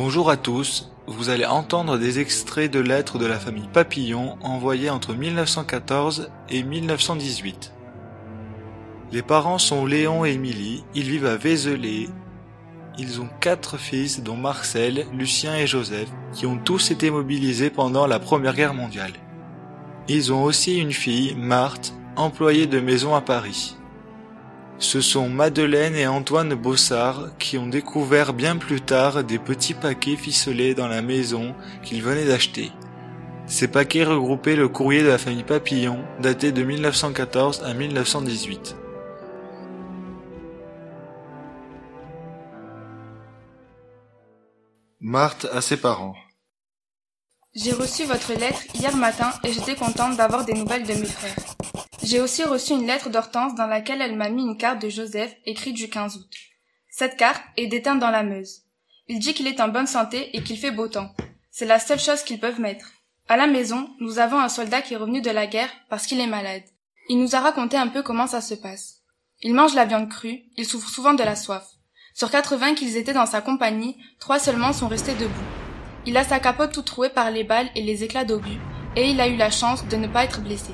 Bonjour à tous, vous allez entendre des extraits de lettres de la famille Papillon envoyées entre 1914 et 1918. Les parents sont Léon et Émilie, ils vivent à Vézelay. Ils ont quatre fils dont Marcel, Lucien et Joseph, qui ont tous été mobilisés pendant la Première Guerre mondiale. Ils ont aussi une fille, Marthe, employée de maison à Paris. Ce sont Madeleine et Antoine Bossard qui ont découvert bien plus tard des petits paquets ficelés dans la maison qu'ils venaient d'acheter. Ces paquets regroupaient le courrier de la famille Papillon, daté de 1914 à 1918. Marthe à ses parents. J'ai reçu votre lettre hier matin et j'étais contente d'avoir des nouvelles de mes frères. J'ai aussi reçu une lettre d'Hortense dans laquelle elle m'a mis une carte de Joseph écrite du 15 août. Cette carte est déteinte dans la Meuse. Il dit qu'il est en bonne santé et qu'il fait beau temps. C'est la seule chose qu'ils peuvent mettre. À la maison, nous avons un soldat qui est revenu de la guerre parce qu'il est malade. Il nous a raconté un peu comment ça se passe. Il mange la viande crue, il souffre souvent de la soif. Sur 80 qu'ils étaient dans sa compagnie, trois seulement sont restés debout. Il a sa capote toute trouée par les balles et les éclats d'obus, et il a eu la chance de ne pas être blessé.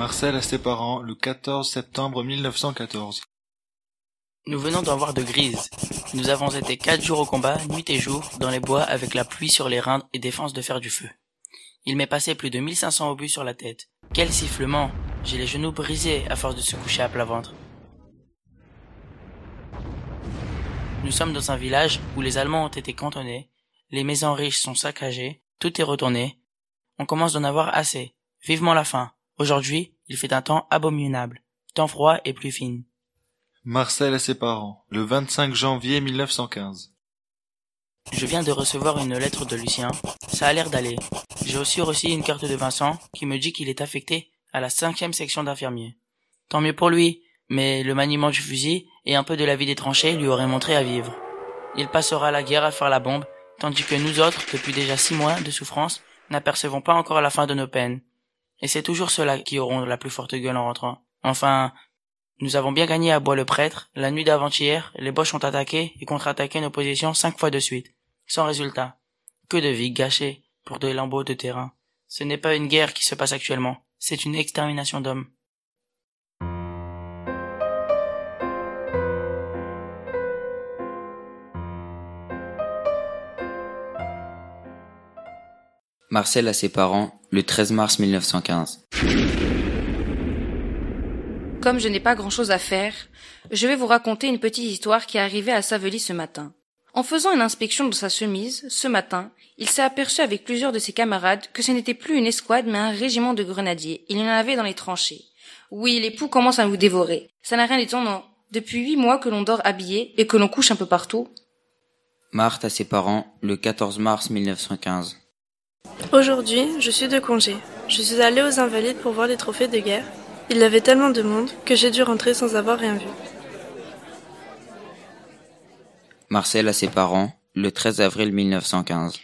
Marcel à ses parents le 14 septembre 1914. Nous venons d'en voir de grises. Nous avons été quatre jours au combat, nuit et jour, dans les bois avec la pluie sur les reins et défense de faire du feu. Il m'est passé plus de 1500 obus sur la tête. Quel sifflement J'ai les genoux brisés à force de se coucher à plat ventre. Nous sommes dans un village où les Allemands ont été cantonnés, les maisons riches sont saccagées, tout est retourné. On commence d'en avoir assez. Vivement la fin. Aujourd'hui, il fait un temps abominable, temps froid et plus fine. Marcel à ses parents, le 25 janvier 1915. Je viens de recevoir une lettre de Lucien. Ça a l'air d'aller. J'ai aussi reçu une carte de Vincent qui me dit qu'il est affecté à la cinquième section d'infirmiers. Tant mieux pour lui, mais le maniement du fusil et un peu de la vie des tranchées lui auraient montré à vivre. Il passera la guerre à faire la bombe, tandis que nous autres, depuis déjà six mois de souffrance, n'apercevons pas encore la fin de nos peines. Et c'est toujours ceux-là qui auront la plus forte gueule en rentrant. Enfin, nous avons bien gagné à Bois-le-Prêtre. La nuit d'avant-hier, les Boches ont attaqué et contre-attaqué nos positions cinq fois de suite. Sans résultat. Que de vies gâchées pour des lambeaux de terrain. Ce n'est pas une guerre qui se passe actuellement. C'est une extermination d'hommes. Marcel à ses parents, le 13 mars 1915. Comme je n'ai pas grand-chose à faire, je vais vous raconter une petite histoire qui est arrivée à Savely ce matin. En faisant une inspection de sa chemise, ce matin, il s'est aperçu avec plusieurs de ses camarades que ce n'était plus une escouade mais un régiment de grenadiers. Il y en avait dans les tranchées. Oui, les poux commencent à nous dévorer. Ça n'a rien d'étonnant. Depuis huit mois que l'on dort habillé et que l'on couche un peu partout. Marthe à ses parents, le 14 mars 1915. Aujourd'hui, je suis de congé. Je suis allée aux Invalides pour voir les trophées de guerre. Il y avait tellement de monde que j'ai dû rentrer sans avoir rien vu. Marcel à ses parents, le 13 avril 1915.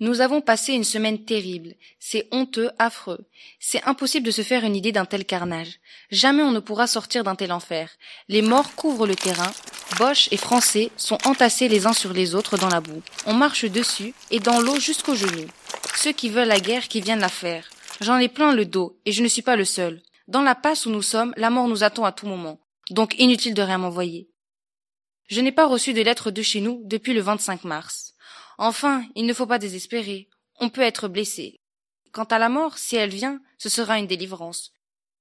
Nous avons passé une semaine terrible. C'est honteux, affreux. C'est impossible de se faire une idée d'un tel carnage. Jamais on ne pourra sortir d'un tel enfer. Les morts couvrent le terrain. Boches et Français sont entassés les uns sur les autres dans la boue. On marche dessus et dans l'eau jusqu'aux genoux. Ceux qui veulent la guerre qui viennent la faire. J'en ai plein le dos et je ne suis pas le seul. Dans la passe où nous sommes, la mort nous attend à tout moment. Donc inutile de rien m'envoyer. Je n'ai pas reçu de lettre de chez nous depuis le 25 mars. Enfin, il ne faut pas désespérer. On peut être blessé. Quant à la mort, si elle vient, ce sera une délivrance.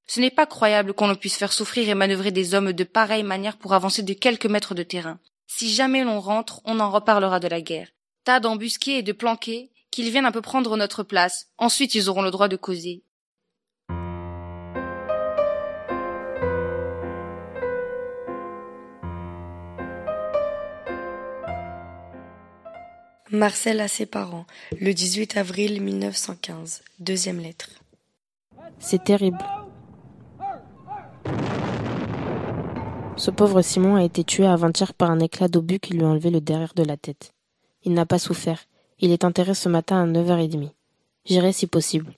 Ce n'est pas croyable qu'on ne puisse faire souffrir et manœuvrer des hommes de pareille manière pour avancer de quelques mètres de terrain. Si jamais l'on rentre, on en reparlera de la guerre. Tas d'embusqués et de planqués, qu'ils viennent un peu prendre notre place. Ensuite, ils auront le droit de causer. Marcel à ses parents, le 18 avril 1915. Deuxième lettre. C'est terrible. Ce pauvre Simon a été tué avant-hier par un éclat d'obus qui lui a enlevé le derrière de la tête. Il n'a pas souffert. Il est enterré ce matin à 9h30. J'irai si possible.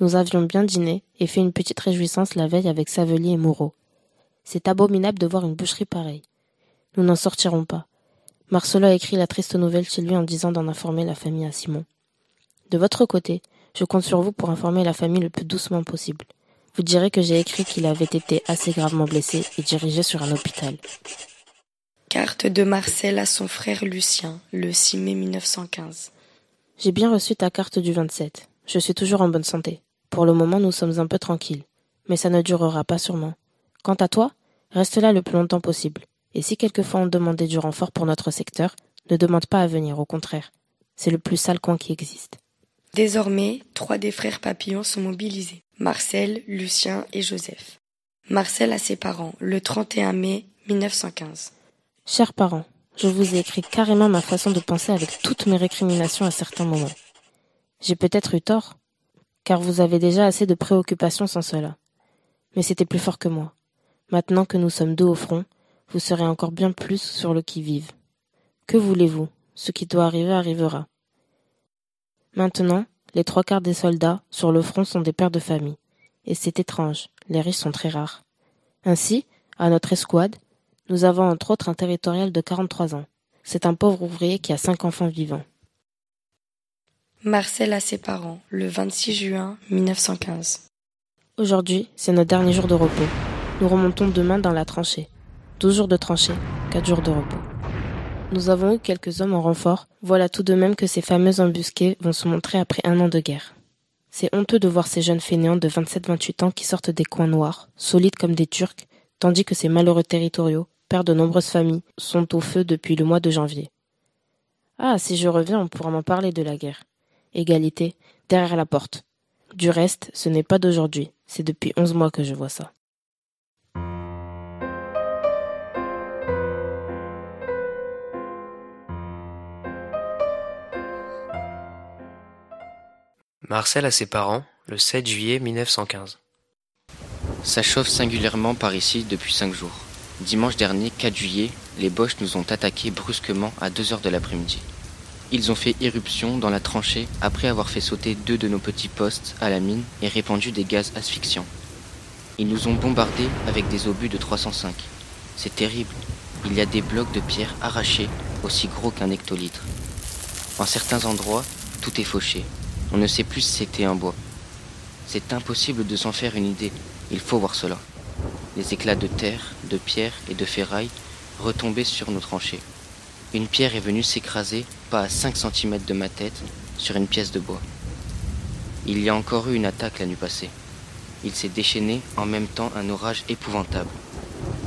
Nous avions bien dîné et fait une petite réjouissance la veille avec Savelier et Moreau. C'est abominable de voir une boucherie pareille. Nous n'en sortirons pas. Marcelo a écrit la triste nouvelle chez lui en disant d'en informer la famille à Simon. De votre côté, je compte sur vous pour informer la famille le plus doucement possible. Vous direz que j'ai écrit qu'il avait été assez gravement blessé et dirigé sur un hôpital. Carte de Marcel à son frère Lucien, le 6 mai 1915. J'ai bien reçu ta carte du 27. Je suis toujours en bonne santé. Pour le moment, nous sommes un peu tranquilles. Mais ça ne durera pas sûrement. Quant à toi, reste là le plus longtemps possible. Et si quelquefois on demandait du renfort pour notre secteur, ne demande pas à venir, au contraire. C'est le plus sale coin qui existe. Désormais, trois des frères papillons sont mobilisés. Marcel, Lucien et Joseph. Marcel a ses parents, le 31 mai 1915. Chers parents, je vous ai écrit carrément ma façon de penser avec toutes mes récriminations à certains moments. J'ai peut-être eu tort, car vous avez déjà assez de préoccupations sans cela. Mais c'était plus fort que moi. Maintenant que nous sommes deux au front, vous serez encore bien plus sur le qui-vive. Que voulez-vous? Ce qui doit arriver arrivera. Maintenant, les trois quarts des soldats sur le front sont des pères de famille. Et c'est étrange, les riches sont très rares. Ainsi, à notre escouade, nous avons entre autres un territorial de 43 ans. C'est un pauvre ouvrier qui a cinq enfants vivants. Marcel a ses parents, le 26 juin 1915. Aujourd'hui, c'est notre dernier jour de repos. Nous remontons demain dans la tranchée. Douze jours de tranchée, quatre jours de repos. Nous avons eu quelques hommes en renfort, voilà tout de même que ces fameux embusqués vont se montrer après un an de guerre. C'est honteux de voir ces jeunes fainéants de 27-28 ans qui sortent des coins noirs, solides comme des Turcs, tandis que ces malheureux territoriaux, pères de nombreuses familles, sont au feu depuis le mois de janvier. Ah, si je reviens, on pourra m'en parler de la guerre. Égalité, derrière la porte. Du reste, ce n'est pas d'aujourd'hui, c'est depuis onze mois que je vois ça. Marcel a ses parents, le 7 juillet 1915. Ça chauffe singulièrement par ici depuis cinq jours. Dimanche dernier, 4 juillet, les Boches nous ont attaqués brusquement à 2 heures de l'après-midi. Ils ont fait irruption dans la tranchée après avoir fait sauter deux de nos petits postes à la mine et répandu des gaz asphyxiants. Ils nous ont bombardés avec des obus de 305. C'est terrible. Il y a des blocs de pierre arrachés, aussi gros qu'un hectolitre. En certains endroits, tout est fauché. On ne sait plus si c'était un bois. C'est impossible de s'en faire une idée. Il faut voir cela. Les éclats de terre, de pierre et de ferraille retombaient sur nos tranchées. Une pierre est venue s'écraser, pas à 5 cm de ma tête, sur une pièce de bois. Il y a encore eu une attaque la nuit passée. Il s'est déchaîné en même temps un orage épouvantable.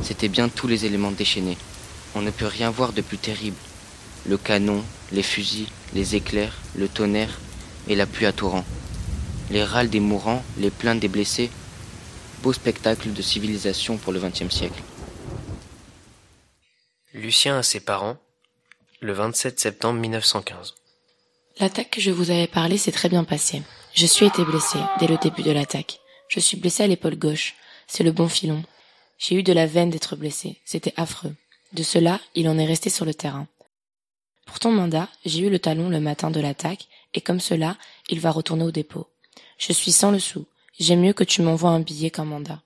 C'étaient bien tous les éléments déchaînés. On ne peut rien voir de plus terrible. Le canon, les fusils, les éclairs, le tonnerre et la pluie à torrents. Les râles des mourants, les plaintes des blessés. Beau spectacle de civilisation pour le XXe siècle. Lucien a ses parents, le 27 septembre 1915. L'attaque que je vous avais parlé s'est très bien passée. Je suis été blessé dès le début de l'attaque. Je suis blessé à l'épaule gauche. C'est le bon filon. J'ai eu de la veine d'être blessé. C'était affreux. De cela, il en est resté sur le terrain. Pour ton mandat, j'ai eu le talon le matin de l'attaque, et comme cela, il va retourner au dépôt. Je suis sans le sou. J'aime mieux que tu m'envoies un billet qu'un mandat.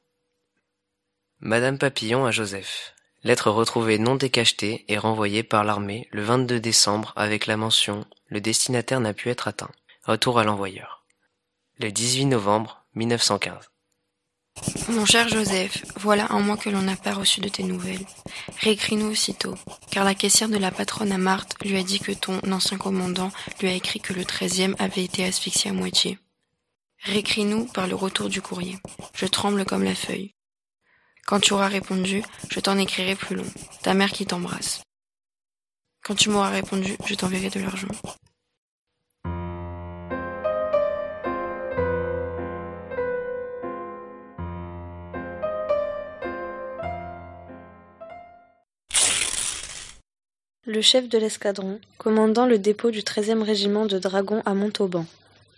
Madame Papillon à Joseph. Lettre retrouvée non décachetée et renvoyée par l'armée le 22 décembre avec la mention Le destinataire n'a pu être atteint. Retour à l'envoyeur. Le 18 novembre 1915. Mon cher Joseph, voilà un mois que l'on n'a pas reçu de tes nouvelles. Réécris-nous aussitôt, car la caissière de la patronne à Marthe lui a dit que ton ancien commandant lui a écrit que le 13e avait été asphyxié à moitié. Réécris-nous par le retour du courrier. Je tremble comme la feuille. Quand tu auras répondu, je t'en écrirai plus long. Ta mère qui t'embrasse. Quand tu m'auras répondu, je t'enverrai de l'argent. Le chef de l'escadron, commandant le dépôt du 13e régiment de dragons à Montauban.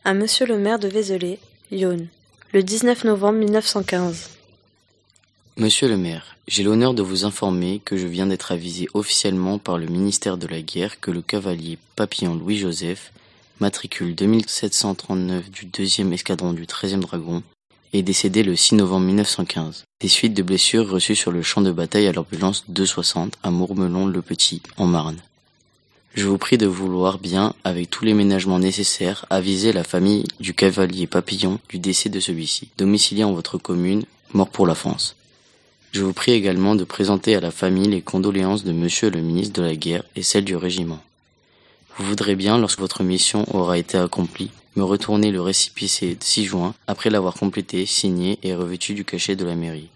À monsieur le maire de Vézelay, Yonne, le 19 novembre 1915. Monsieur le maire, j'ai l'honneur de vous informer que je viens d'être avisé officiellement par le ministère de la Guerre que le cavalier Papillon Louis-Joseph, matricule 2739 du 2e escadron du 13e dragon, est décédé le 6 novembre 1915, des suites de blessures reçues sur le champ de bataille à l'ambulance 260 à Mourmelon-le-Petit, en Marne. Je vous prie de vouloir bien, avec tous les ménagements nécessaires, aviser la famille du cavalier Papillon du décès de celui-ci, domicilié en votre commune, mort pour la France. Je vous prie également de présenter à la famille les condoléances de monsieur le ministre de la Guerre et celles du régiment. Vous voudrez bien, lorsque votre mission aura été accomplie, me retourner le récipicé 6 juin, après l'avoir complété, signé et revêtu du cachet de la mairie.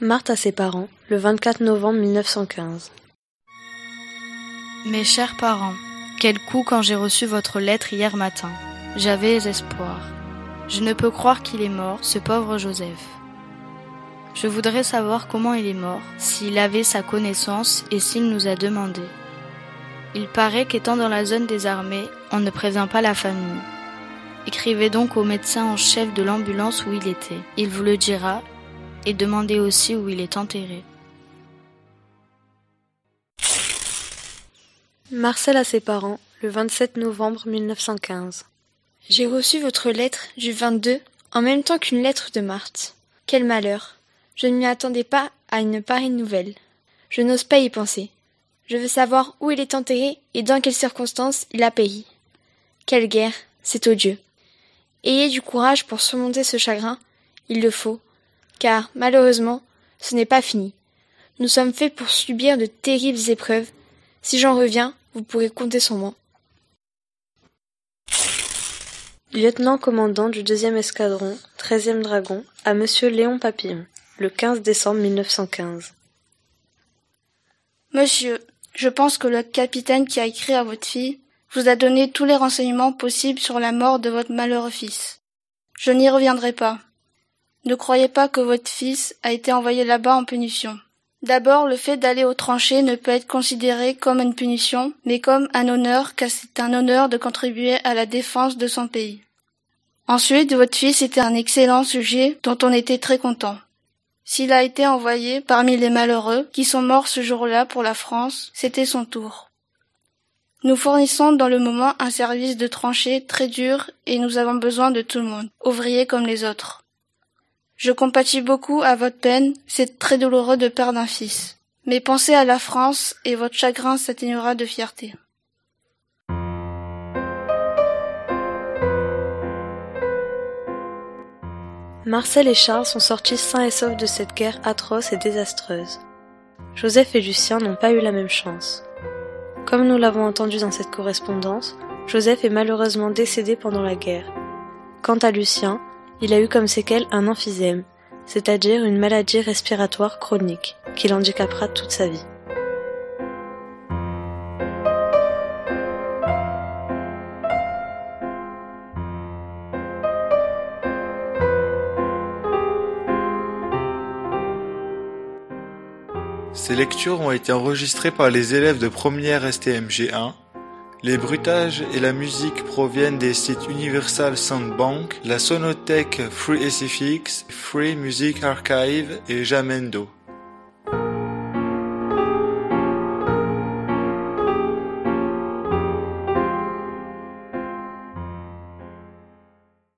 Marthe à ses parents, le 24 novembre 1915. Mes chers parents, quel coup quand j'ai reçu votre lettre hier matin. J'avais espoir. Je ne peux croire qu'il est mort, ce pauvre Joseph. Je voudrais savoir comment il est mort, s'il avait sa connaissance et s'il nous a demandé. Il paraît qu'étant dans la zone des armées, on ne prévient pas la famille. Écrivez donc au médecin en chef de l'ambulance où il était. Il vous le dira et demandez aussi où il est enterré. Marcel à ses parents, le 27 novembre 1915. J'ai reçu votre lettre du 22 en même temps qu'une lettre de Marthe. Quel malheur. Je ne m'y attendais pas à une pareille nouvelle. Je n'ose pas y penser. Je veux savoir où il est enterré et dans quelles circonstances il a péri. Quelle guerre, c'est odieux. Ayez du courage pour surmonter ce chagrin, il le faut, car malheureusement, ce n'est pas fini. Nous sommes faits pour subir de terribles épreuves. Si j'en reviens, vous pourrez compter sur moi. Lieutenant commandant du deuxième escadron, 13e dragon, à monsieur Léon Papillon, le 15 décembre 1915. Monsieur, je pense que le capitaine qui a écrit à votre fille vous a donné tous les renseignements possibles sur la mort de votre malheureux fils. Je n'y reviendrai pas. Ne croyez pas que votre fils a été envoyé là-bas en punition. D'abord, le fait d'aller aux tranchées ne peut être considéré comme une punition, mais comme un honneur, car c'est un honneur de contribuer à la défense de son pays. Ensuite, votre fils était un excellent sujet dont on était très content. S'il a été envoyé parmi les malheureux qui sont morts ce jour-là pour la France, c'était son tour. Nous fournissons dans le moment un service de tranchée très dur et nous avons besoin de tout le monde, ouvriers comme les autres. Je compatis beaucoup à votre peine, c'est très douloureux de perdre un fils. Mais pensez à la France et votre chagrin s'atténuera de fierté. Marcel et Charles sont sortis sains et saufs de cette guerre atroce et désastreuse. Joseph et Lucien n'ont pas eu la même chance. Comme nous l'avons entendu dans cette correspondance, Joseph est malheureusement décédé pendant la guerre. Quant à Lucien, il a eu comme séquelle un emphysème, c'est-à-dire une maladie respiratoire chronique, qui l'handicapera toute sa vie. Ces lectures ont été enregistrées par les élèves de première STMG1 les bruitages et la musique proviennent des sites Universal Soundbank, la Sonothèque Free SFX, Free Music Archive et Jamendo.